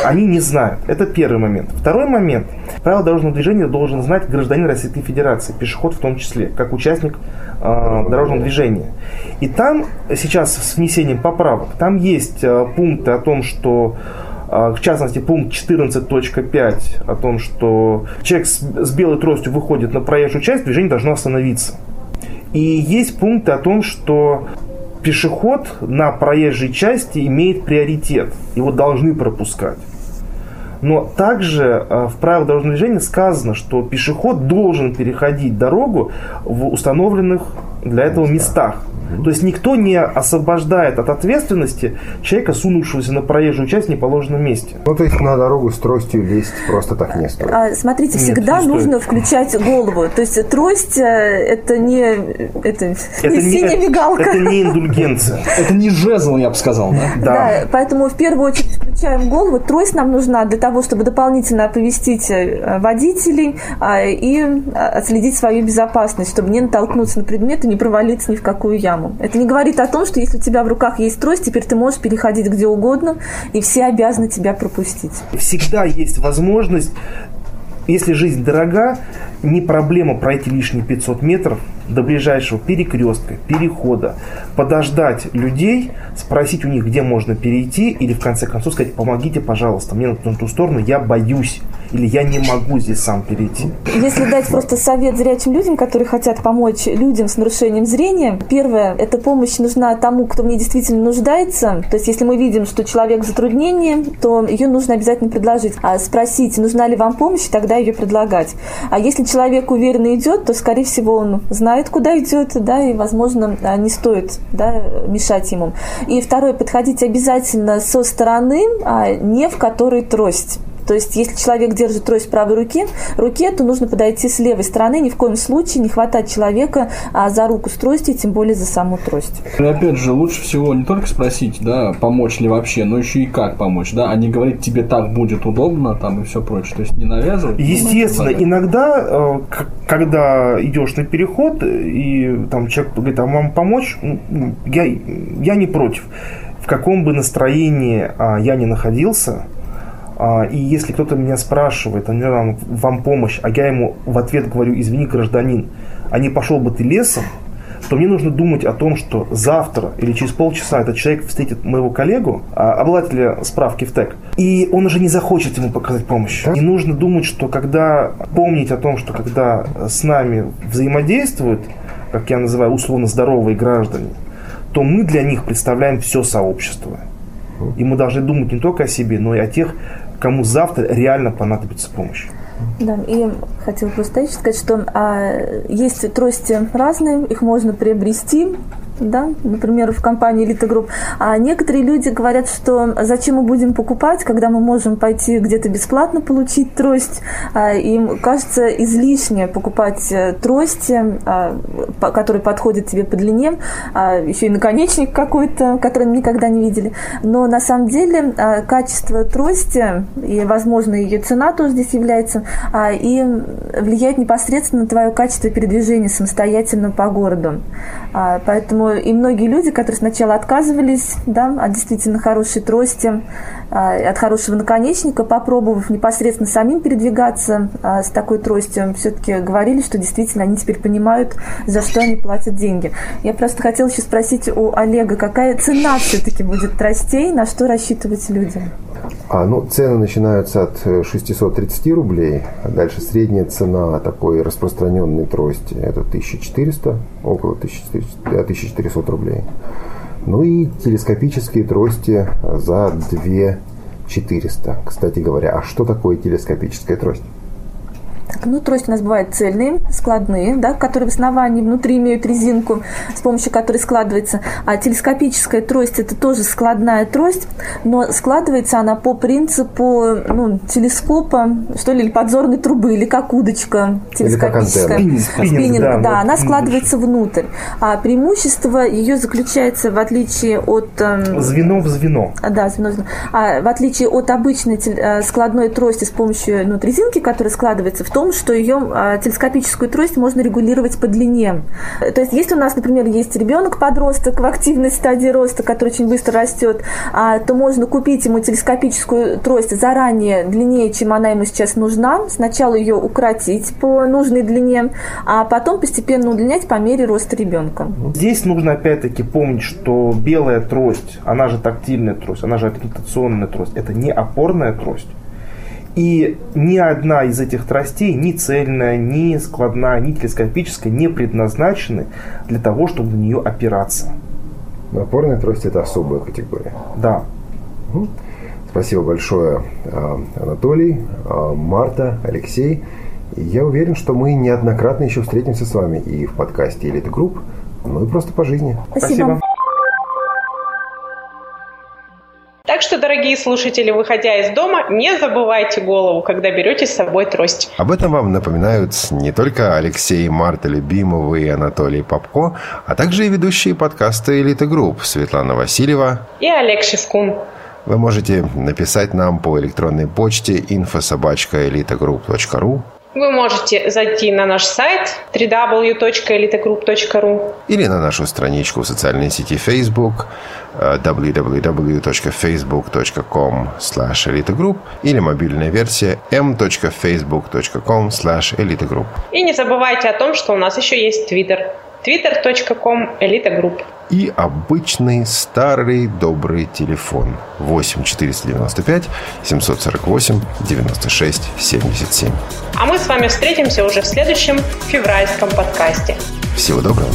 F: они не знают. Это первый момент. Второй момент. Правила дорожного движения должен знать гражданин Российской Федерации, пешеход в том числе, как участник э, дорожного движения. И там сейчас с внесением поправок, там есть э, пункты о том, что в частности, пункт 14.5 о том, что человек с, с белой тростью выходит на проезжую часть, движение должно остановиться. И есть пункты о том, что пешеход на проезжей части имеет приоритет, его должны пропускать. Но также э, в правилах дорожного движения сказано, что пешеход должен переходить дорогу в установленных для этого местах. То есть никто не освобождает от ответственности человека, сунувшегося на проезжую часть в неположенном месте.
H: Ну, то есть на дорогу с тростью лезть просто так не стоит.
G: А, смотрите, всегда Нет, нужно включать голову. То есть трость э, это не, это, это не синяя мигалка.
F: Это не индульгенция.
E: Это не жезл, я бы сказал, да?
G: Да. Да, поэтому в первую очередь включаем голову. Трость нам нужна для того, чтобы дополнительно оповестить э, водителей а, и а, отследить свою безопасность, чтобы не натолкнуться на предмет и не провалиться ни в какую яму яму. Это не говорит о том, что если у тебя в руках есть трость, теперь ты можешь переходить где угодно, и все обязаны тебя пропустить.
F: Всегда есть возможность если жизнь дорога, не проблема пройти лишние 500 метров до ближайшего перекрестка, перехода, подождать людей, спросить у них, где можно перейти, или в конце концов сказать, помогите, пожалуйста, мне на ту сторону, я боюсь, или я не могу здесь сам перейти.
G: Если дать просто совет зрячим людям, которые хотят помочь людям с нарушением зрения, первое, эта помощь нужна тому, кто в действительно нуждается. То есть, если мы видим, что человек в затруднении, то ее нужно обязательно предложить. А спросить, нужна ли вам помощь, тогда ее предлагать. А если человек уверенно идет, то, скорее всего, он знает, куда идет, да, и, возможно, не стоит да, мешать ему. И второе, подходить обязательно со стороны, а не в которой трость. То есть, если человек держит трость в правой руке, руке, то нужно подойти с левой стороны, ни в коем случае не хватать человека а, за руку с тростью, тем более за саму трость.
E: И опять же, лучше всего не только спросить, да, помочь ли вообще, но еще и как помочь, да, а не говорить тебе так будет удобно, там и все прочее. То есть не навязывать.
F: Естественно, ну, иногда, э, когда идешь на переход, и там человек говорит, а вам помочь, я, я не против. В каком бы настроении а, я ни находился, и если кто-то меня спрашивает, а не вам, помощь, а я ему в ответ говорю, извини, гражданин, а не пошел бы ты лесом, то мне нужно думать о том, что завтра или через полчаса этот человек встретит моего коллегу, а, обладателя справки в ТЭК, и он уже не захочет ему показать помощь. И нужно думать, что когда помнить о том, что когда с нами взаимодействуют, как я называю, условно здоровые граждане, то мы для них представляем все сообщество. И мы должны думать не только о себе, но и о тех, кому завтра реально понадобится помощь.
G: Да, и хотела просто сказать, что а, есть трости разные, их можно приобрести да, например, в компании Elite Group. А некоторые люди говорят, что зачем мы будем покупать, когда мы можем пойти где-то бесплатно получить трость. А, им кажется излишне покупать э, трости, а, которые подходят тебе по длине, а, еще и наконечник какой-то, который мы никогда не видели. Но на самом деле качество трости и, возможно, ее цена тоже здесь является, и влияет непосредственно на твое качество передвижения самостоятельно по городу. Поэтому и многие люди, которые сначала отказывались да, от действительно хорошей трости, а, от хорошего наконечника, попробовав непосредственно самим передвигаться а, с такой тростью, все-таки говорили, что действительно они теперь понимают, за что они платят деньги. Я просто хотела еще спросить у Олега, какая цена все-таки будет тростей, на что рассчитывать людям?
H: А, ну, цены начинаются от 630 рублей, а дальше средняя цена такой распространенной трости – это 1400, около 1400, 1400 рублей. Ну и телескопические трости за 2400. Кстати говоря, а что такое телескопическая трость?
G: Так, ну, трость у нас бывает цельные, складные, да, которые в основании внутри имеют резинку, с помощью которой складывается. А телескопическая трость – это тоже складная трость, но складывается она по принципу ну, телескопа, что ли, или подзорной трубы, или как удочка телескопическая.
H: Или
G: как Спиннинг, да, да она складывается внутрь. А преимущество ее заключается в отличие от…
F: Эм, звено в звено.
G: Да, звено в звено. А, в отличие от обычной э, складной трости с помощью ну, резинки, которая складывается в том, что ее а, телескопическую трость можно регулировать по длине. То есть, если у нас, например, есть ребенок-подросток в активной стадии роста, который очень быстро растет, а, то можно купить ему телескопическую трость заранее длиннее, чем она ему сейчас нужна. Сначала ее укоротить по нужной длине, а потом постепенно удлинять по мере роста ребенка.
F: Здесь нужно опять-таки помнить, что белая трость, она же тактильная трость, она же аккредитационная трость, это не опорная трость. И ни одна из этих тростей, ни цельная, ни складная, ни телескопическая, не предназначены для того, чтобы на нее опираться.
H: Опорная трость – это особая категория.
F: Да.
H: Спасибо большое, а, Анатолий, а, Марта, Алексей. Я уверен, что мы неоднократно еще встретимся с вами и в подкасте «Элита Групп», ну и просто по жизни.
G: Спасибо. Спасибо.
D: Так что, дорогие слушатели, выходя из дома, не забывайте голову, когда берете с собой трость.
C: Об этом вам напоминают не только Алексей Марта Любимова и Анатолий Попко, а также и ведущие подкаста «Элита Групп» Светлана Васильева
D: и Олег Шевкун.
C: Вы можете написать нам по электронной почте infosobachkaelitagroup.ru
D: вы можете зайти на наш сайт www.elitogroup.ru
C: или на нашу страничку в социальной сети Facebook э, www.facebook.com elitogroup или мобильная версия m.facebook.com elitogroup.
D: И не забывайте о том, что у нас еще есть Twitter twitter.com elitogroup
C: и обычный старый добрый телефон 8 495 748 96 77.
D: А мы с вами встретимся уже в следующем февральском подкасте.
C: Всего доброго.